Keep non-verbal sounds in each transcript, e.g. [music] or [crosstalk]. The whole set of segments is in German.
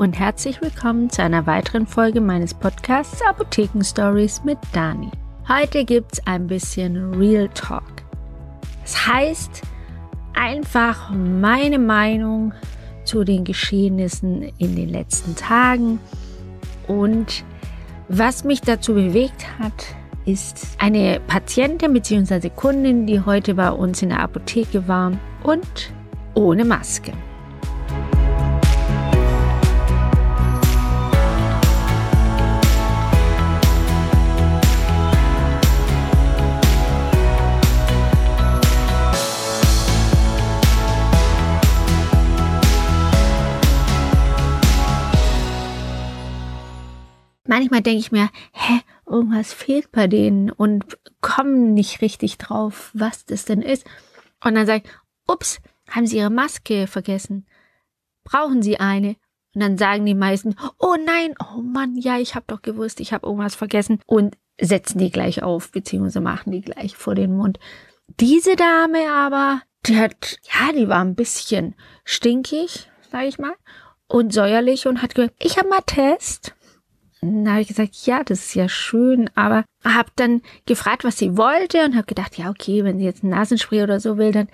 Und herzlich willkommen zu einer weiteren Folge meines Podcasts Apotheken Stories mit Dani. Heute gibt's ein bisschen Real Talk. Das heißt einfach meine Meinung zu den Geschehnissen in den letzten Tagen und was mich dazu bewegt hat, ist eine Patientin bzw. Kundin, die heute bei uns in der Apotheke war und ohne Maske. Manchmal denke ich mir, hä, irgendwas fehlt bei denen und kommen nicht richtig drauf, was das denn ist. Und dann sage ich, ups, haben sie ihre Maske vergessen? Brauchen sie eine? Und dann sagen die meisten, oh nein, oh Mann, ja, ich habe doch gewusst, ich habe irgendwas vergessen und setzen die gleich auf, beziehungsweise machen die gleich vor den Mund. Diese Dame aber, die hat, ja, die war ein bisschen stinkig, sage ich mal, und säuerlich und hat gesagt, ich habe mal Test dann habe ich gesagt, ja, das ist ja schön, aber habe dann gefragt, was sie wollte und habe gedacht, ja, okay, wenn sie jetzt ein Nasenspray oder so will, dann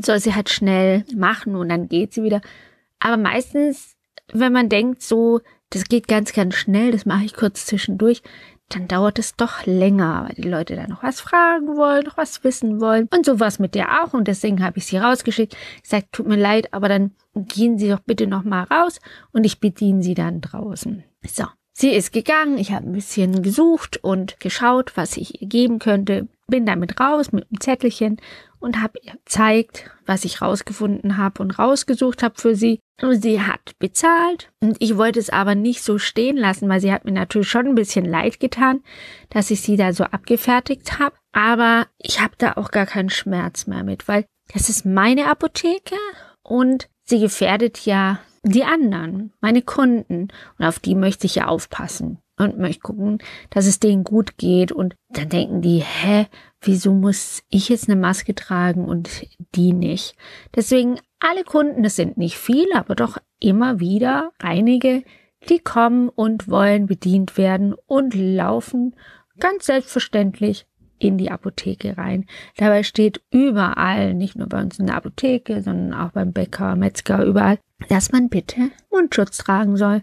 soll sie halt schnell machen und dann geht sie wieder. Aber meistens, wenn man denkt, so, das geht ganz, ganz schnell, das mache ich kurz zwischendurch, dann dauert es doch länger, weil die Leute da noch was fragen wollen, noch was wissen wollen. Und so war mit der auch. Und deswegen habe ich sie rausgeschickt. Ich sage, tut mir leid, aber dann gehen Sie doch bitte noch mal raus und ich bediene Sie dann draußen. So, Sie ist gegangen, ich habe ein bisschen gesucht und geschaut, was ich ihr geben könnte, bin damit raus mit einem Zettelchen und habe ihr gezeigt, was ich rausgefunden habe und rausgesucht habe für sie. Und sie hat bezahlt und ich wollte es aber nicht so stehen lassen, weil sie hat mir natürlich schon ein bisschen leid getan, dass ich sie da so abgefertigt habe. Aber ich habe da auch gar keinen Schmerz mehr mit, weil das ist meine Apotheke und sie gefährdet ja die anderen, meine Kunden. Und auf die möchte ich ja aufpassen und möchte gucken, dass es denen gut geht. Und dann denken die, hä, wieso muss ich jetzt eine Maske tragen und die nicht? Deswegen alle Kunden, das sind nicht viele, aber doch immer wieder einige, die kommen und wollen bedient werden und laufen ganz selbstverständlich in die Apotheke rein. Dabei steht überall, nicht nur bei uns in der Apotheke, sondern auch beim Bäcker, Metzger, überall, dass man bitte Mundschutz tragen soll.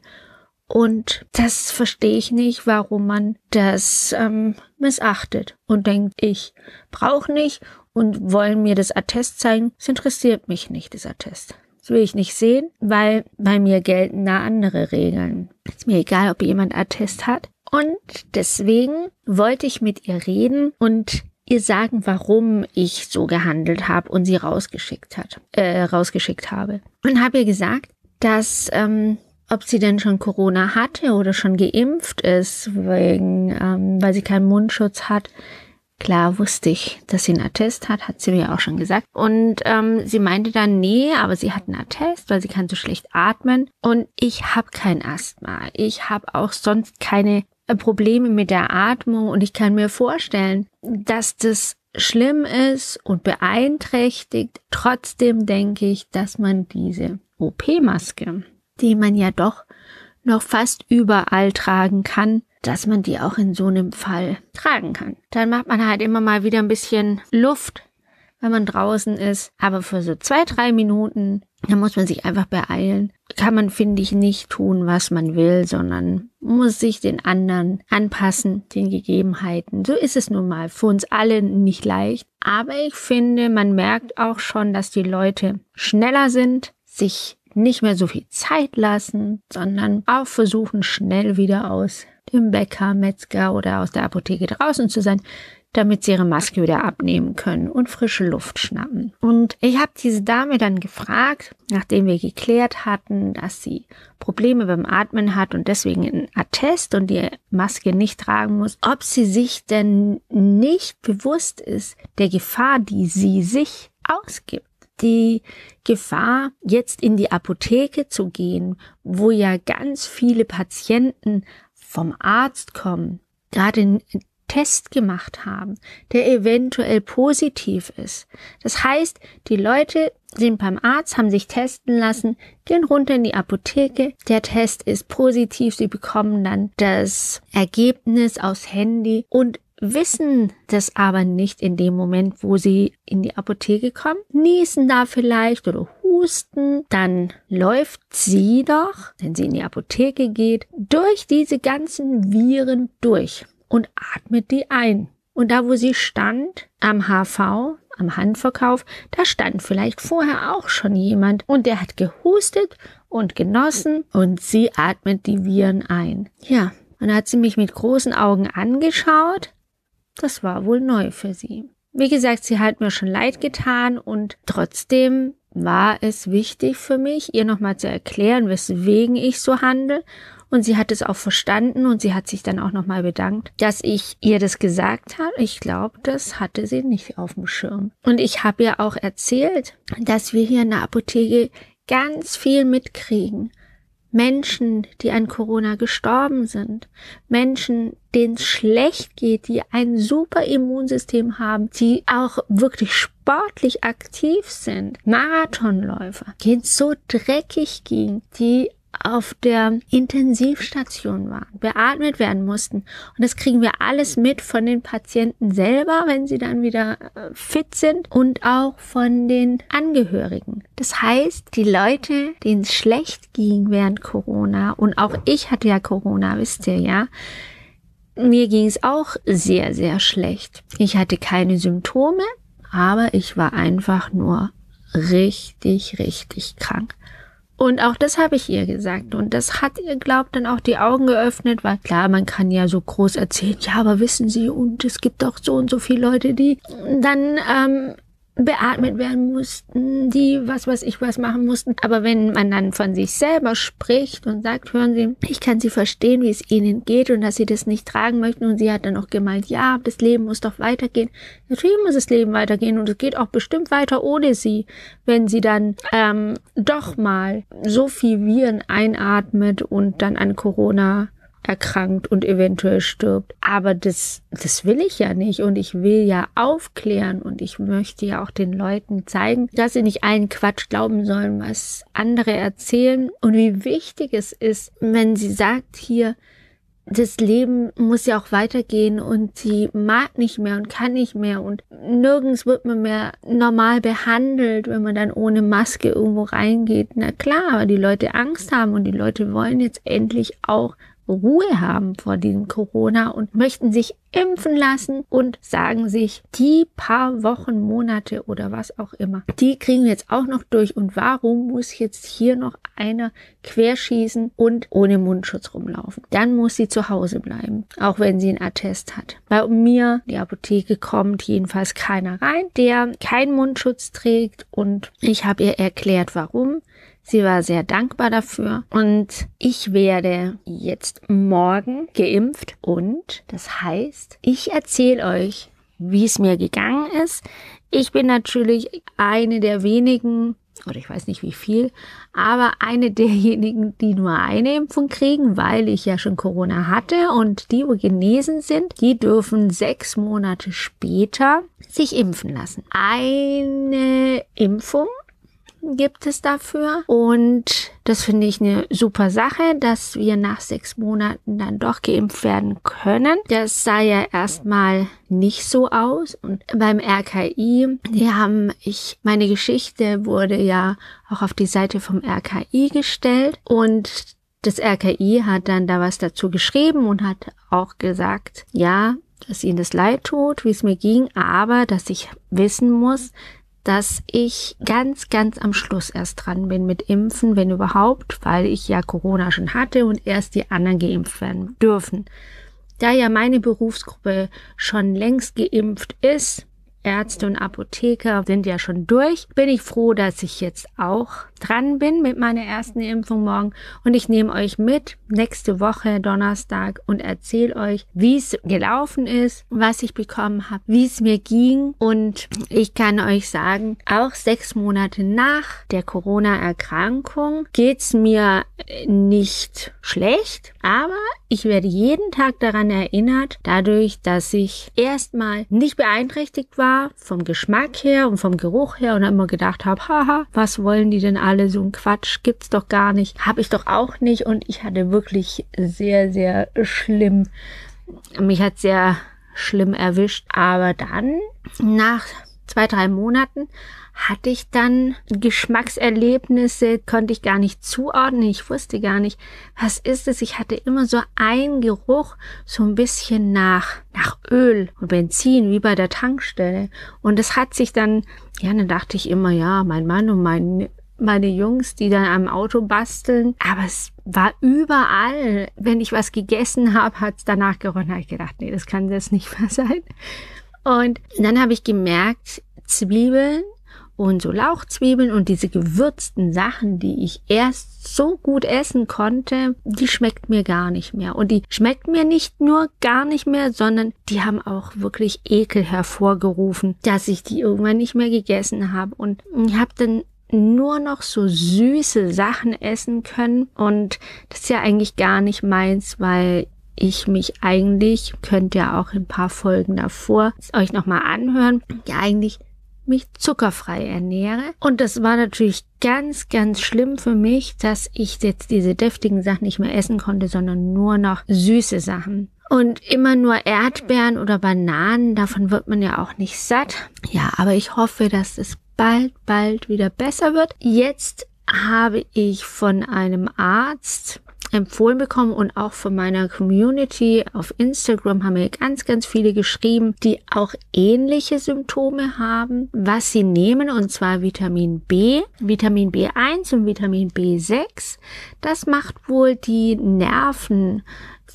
Und das verstehe ich nicht, warum man das ähm, missachtet und denkt, ich brauche nicht und wollen mir das Attest zeigen. Es interessiert mich nicht, das Attest. Das will ich nicht sehen, weil bei mir gelten da andere Regeln. Ist mir egal, ob jemand Attest hat. Und deswegen wollte ich mit ihr reden und ihr sagen, warum ich so gehandelt habe und sie rausgeschickt hat, äh, rausgeschickt habe. Und habe ihr gesagt, dass ähm, ob sie denn schon Corona hatte oder schon geimpft ist, wegen, ähm, weil sie keinen Mundschutz hat. Klar wusste ich, dass sie einen Attest hat, hat sie mir auch schon gesagt. Und ähm, sie meinte dann, nee, aber sie hat einen Attest, weil sie kann so schlecht atmen. Und ich habe kein Asthma. Ich habe auch sonst keine Probleme mit der Atmung und ich kann mir vorstellen, dass das schlimm ist und beeinträchtigt. Trotzdem denke ich, dass man diese OP-Maske, die man ja doch noch fast überall tragen kann, dass man die auch in so einem Fall tragen kann. Dann macht man halt immer mal wieder ein bisschen Luft, wenn man draußen ist. Aber für so zwei, drei Minuten da muss man sich einfach beeilen. Kann man, finde ich, nicht tun, was man will, sondern muss sich den anderen anpassen, den Gegebenheiten. So ist es nun mal. Für uns alle nicht leicht. Aber ich finde, man merkt auch schon, dass die Leute schneller sind, sich nicht mehr so viel Zeit lassen, sondern auch versuchen, schnell wieder aus dem Bäcker, Metzger oder aus der Apotheke draußen zu sein, damit sie ihre Maske wieder abnehmen können und frische Luft schnappen. Und ich habe diese Dame dann gefragt, nachdem wir geklärt hatten, dass sie Probleme beim Atmen hat und deswegen einen Attest und die Maske nicht tragen muss, ob sie sich denn nicht bewusst ist der Gefahr, die sie sich ausgibt die Gefahr, jetzt in die Apotheke zu gehen, wo ja ganz viele Patienten vom Arzt kommen, gerade Test gemacht haben, der eventuell positiv ist. Das heißt, die Leute sind beim Arzt, haben sich testen lassen, gehen runter in die Apotheke. Der Test ist positiv. Sie bekommen dann das Ergebnis aufs Handy und wissen das aber nicht in dem Moment, wo sie in die Apotheke kommen, niesen da vielleicht oder husten, dann läuft sie doch, wenn sie in die Apotheke geht, durch diese ganzen Viren durch und atmet die ein. Und da, wo sie stand, am HV, am Handverkauf, da stand vielleicht vorher auch schon jemand und der hat gehustet und genossen und sie atmet die Viren ein. Ja, und hat sie mich mit großen Augen angeschaut. Das war wohl neu für sie. Wie gesagt, sie hat mir schon leid getan und trotzdem war es wichtig für mich, ihr nochmal zu erklären, weswegen ich so handle und sie hat es auch verstanden und sie hat sich dann auch nochmal bedankt, dass ich ihr das gesagt habe. Ich glaube, das hatte sie nicht auf dem Schirm. Und ich habe ihr auch erzählt, dass wir hier in der Apotheke ganz viel mitkriegen. Menschen, die an Corona gestorben sind, Menschen, denen es schlecht geht, die ein super Immunsystem haben, die auch wirklich sportlich aktiv sind, Marathonläufer, denen es so dreckig ging, die auf der Intensivstation waren, beatmet werden mussten. Und das kriegen wir alles mit von den Patienten selber, wenn sie dann wieder äh, fit sind und auch von den Angehörigen. Das heißt, die Leute, denen es schlecht ging während Corona, und auch ich hatte ja Corona, wisst ihr ja, mir ging es auch sehr, sehr schlecht. Ich hatte keine Symptome, aber ich war einfach nur richtig, richtig krank. Und auch das habe ich ihr gesagt. Und das hat ihr, glaubt, dann auch die Augen geöffnet, weil klar, man kann ja so groß erzählen, ja, aber wissen Sie, und es gibt auch so und so viele Leute, die dann ähm, beatmet werden mussten, die was weiß ich was machen mussten. Aber wenn man dann von sich selber spricht und sagt, hören Sie, ich kann Sie verstehen, wie es Ihnen geht und dass Sie das nicht tragen möchten. Und sie hat dann auch gemeint, ja, das Leben muss doch weitergehen. Natürlich muss das Leben weitergehen und es geht auch bestimmt weiter ohne Sie, wenn sie dann ähm, doch mal so viel Viren einatmet und dann an Corona erkrankt und eventuell stirbt. Aber das, das will ich ja nicht und ich will ja aufklären und ich möchte ja auch den Leuten zeigen, dass sie nicht allen Quatsch glauben sollen, was andere erzählen und wie wichtig es ist, wenn sie sagt hier, das Leben muss ja auch weitergehen und sie mag nicht mehr und kann nicht mehr und nirgends wird man mehr normal behandelt, wenn man dann ohne Maske irgendwo reingeht. Na klar, aber die Leute Angst haben und die Leute wollen jetzt endlich auch Ruhe haben vor diesem Corona und möchten sich impfen lassen und sagen sich, die paar Wochen, Monate oder was auch immer, die kriegen wir jetzt auch noch durch. Und warum muss jetzt hier noch einer querschießen und ohne Mundschutz rumlaufen? Dann muss sie zu Hause bleiben, auch wenn sie einen Attest hat. Bei mir, die Apotheke kommt jedenfalls keiner rein, der keinen Mundschutz trägt und ich habe ihr erklärt, warum. Sie war sehr dankbar dafür und ich werde jetzt morgen geimpft und das heißt, ich erzähle euch, wie es mir gegangen ist. Ich bin natürlich eine der wenigen, oder ich weiß nicht wie viel, aber eine derjenigen, die nur eine Impfung kriegen, weil ich ja schon Corona hatte und die, wo genesen sind, die dürfen sechs Monate später sich impfen lassen. Eine Impfung gibt es dafür. Und das finde ich eine super Sache, dass wir nach sechs Monaten dann doch geimpft werden können. Das sah ja erstmal nicht so aus. Und beim RKI, die haben ich, meine Geschichte wurde ja auch auf die Seite vom RKI gestellt und das RKI hat dann da was dazu geschrieben und hat auch gesagt, ja, dass ihnen das leid tut, wie es mir ging, aber dass ich wissen muss, dass ich ganz, ganz am Schluss erst dran bin mit Impfen, wenn überhaupt, weil ich ja Corona schon hatte und erst die anderen geimpft werden dürfen. Da ja meine Berufsgruppe schon längst geimpft ist, Ärzte und Apotheker sind ja schon durch. Bin ich froh, dass ich jetzt auch dran bin mit meiner ersten Impfung morgen. Und ich nehme euch mit nächste Woche Donnerstag und erzähle euch, wie es gelaufen ist, was ich bekommen habe, wie es mir ging. Und ich kann euch sagen, auch sechs Monate nach der Corona-Erkrankung geht's mir nicht schlecht, aber ich werde jeden Tag daran erinnert, dadurch, dass ich erstmal nicht beeinträchtigt war, vom Geschmack her und vom Geruch her und immer gedacht habe, haha, was wollen die denn alle? So ein Quatsch gibt's doch gar nicht. Habe ich doch auch nicht und ich hatte wirklich sehr, sehr schlimm. Mich hat sehr schlimm erwischt. Aber dann, nach zwei, drei Monaten, hatte ich dann Geschmackserlebnisse, konnte ich gar nicht zuordnen. Ich wusste gar nicht, was ist es. Ich hatte immer so einen Geruch, so ein bisschen nach, nach Öl und Benzin, wie bei der Tankstelle. Und das hat sich dann, ja, dann dachte ich immer, ja, mein Mann und mein meine Jungs, die dann am Auto basteln. Aber es war überall. Wenn ich was gegessen habe, hat es danach geronnen. habe ich gedacht, nee, das kann das nicht [laughs] mehr sein. Und dann habe ich gemerkt, Zwiebeln und so Lauchzwiebeln und diese gewürzten Sachen, die ich erst so gut essen konnte, die schmeckt mir gar nicht mehr. Und die schmeckt mir nicht nur gar nicht mehr, sondern die haben auch wirklich Ekel hervorgerufen, dass ich die irgendwann nicht mehr gegessen habe. Und ich habe dann nur noch so süße Sachen essen können. Und das ist ja eigentlich gar nicht meins, weil ich mich eigentlich, könnt ihr auch ein paar Folgen davor euch nochmal anhören, ja eigentlich mich zuckerfrei ernähre. Und das war natürlich ganz, ganz schlimm für mich, dass ich jetzt diese deftigen Sachen nicht mehr essen konnte, sondern nur noch süße Sachen. Und immer nur Erdbeeren oder Bananen, davon wird man ja auch nicht satt. Ja, aber ich hoffe, dass es bald, bald wieder besser wird. Jetzt habe ich von einem Arzt empfohlen bekommen und auch von meiner Community auf Instagram haben mir ganz, ganz viele geschrieben, die auch ähnliche Symptome haben, was sie nehmen und zwar Vitamin B, Vitamin B1 und Vitamin B6. Das macht wohl die Nerven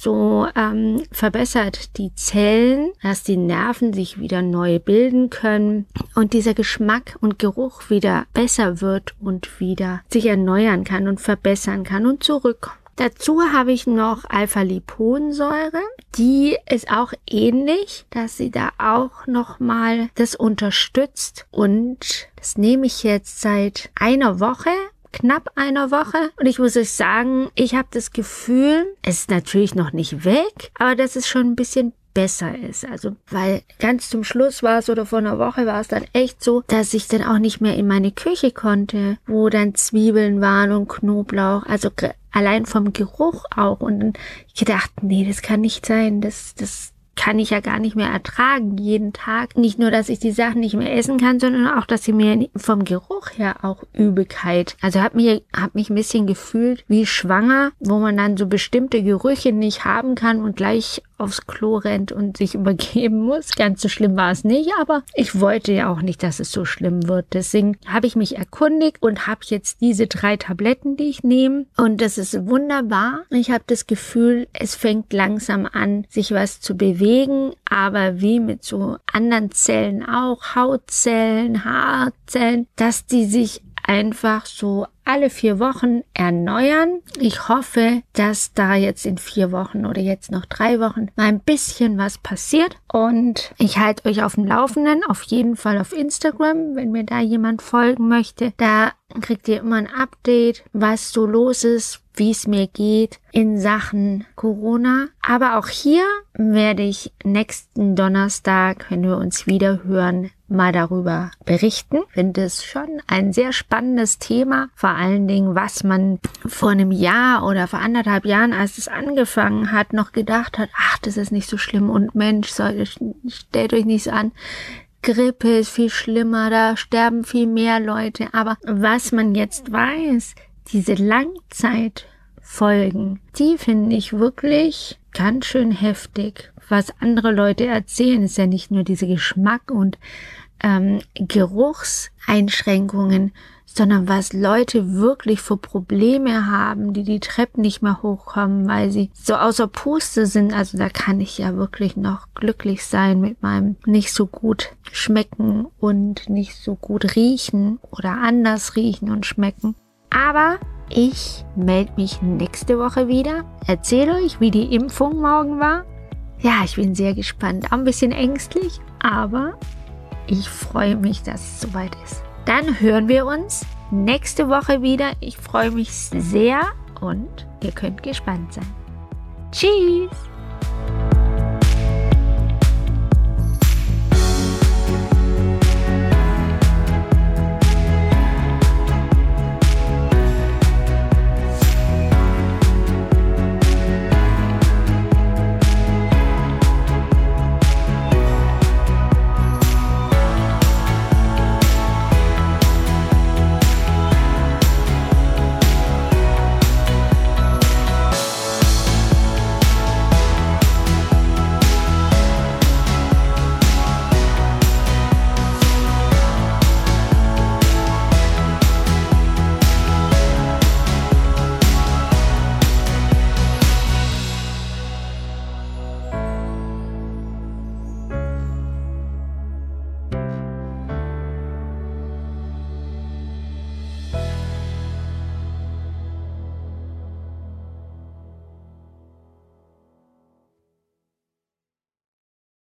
so ähm, verbessert die Zellen, dass die Nerven sich wieder neu bilden können und dieser Geschmack und Geruch wieder besser wird und wieder sich erneuern kann und verbessern kann und zurückkommt. Dazu habe ich noch Alpha-Liponsäure. Die ist auch ähnlich, dass sie da auch nochmal das unterstützt. Und das nehme ich jetzt seit einer Woche knapp einer Woche. Und ich muss euch sagen, ich habe das Gefühl, es ist natürlich noch nicht weg, aber dass es schon ein bisschen besser ist. Also, weil ganz zum Schluss war es oder vor einer Woche war es dann echt so, dass ich dann auch nicht mehr in meine Küche konnte, wo dann Zwiebeln waren und Knoblauch. Also allein vom Geruch auch. Und dann ich gedacht, nee, das kann nicht sein. Das, das, kann ich ja gar nicht mehr ertragen jeden Tag. Nicht nur, dass ich die Sachen nicht mehr essen kann, sondern auch, dass sie mir vom Geruch her auch Übelkeit. Also hab mir hab mich ein bisschen gefühlt wie schwanger, wo man dann so bestimmte Gerüche nicht haben kann und gleich aufs Klo rennt und sich übergeben muss. Ganz so schlimm war es nicht, aber ich wollte ja auch nicht, dass es so schlimm wird. Deswegen habe ich mich erkundigt und habe jetzt diese drei Tabletten, die ich nehme. Und das ist wunderbar. Ich habe das Gefühl, es fängt langsam an, sich was zu bewegen, aber wie mit so anderen Zellen auch, Hautzellen, Haarzellen, dass die sich einfach so alle vier Wochen erneuern. Ich hoffe, dass da jetzt in vier Wochen oder jetzt noch drei Wochen mal ein bisschen was passiert. Und ich halte euch auf dem Laufenden, auf jeden Fall auf Instagram, wenn mir da jemand folgen möchte. Da kriegt ihr immer ein Update, was so los ist, wie es mir geht in Sachen Corona. Aber auch hier werde ich nächsten Donnerstag, wenn wir uns wieder hören, mal darüber berichten. Ich finde es schon ein sehr spannendes Thema. Vor allen Dingen, was man vor einem Jahr oder vor anderthalb Jahren, als es angefangen hat, noch gedacht hat, ach, das ist nicht so schlimm und Mensch, stellt euch nichts an. Grippe ist viel schlimmer, da sterben viel mehr Leute. Aber was man jetzt weiß, diese Langzeitfolgen, die finde ich wirklich ganz schön heftig. Was andere Leute erzählen, ist ja nicht nur diese Geschmack und ähm, Geruchseinschränkungen, sondern was Leute wirklich für Probleme haben, die die Treppen nicht mehr hochkommen, weil sie so außer Puste sind. Also da kann ich ja wirklich noch glücklich sein mit meinem nicht so gut schmecken und nicht so gut riechen oder anders riechen und schmecken. Aber ich melde mich nächste Woche wieder, erzähle euch, wie die Impfung morgen war. Ja, ich bin sehr gespannt, ein bisschen ängstlich, aber ich freue mich, dass es soweit ist. Dann hören wir uns nächste Woche wieder. Ich freue mich sehr und ihr könnt gespannt sein. Tschüss!